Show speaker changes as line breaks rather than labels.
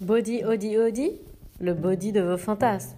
Body Odi Odi, le body de vos fantasmes.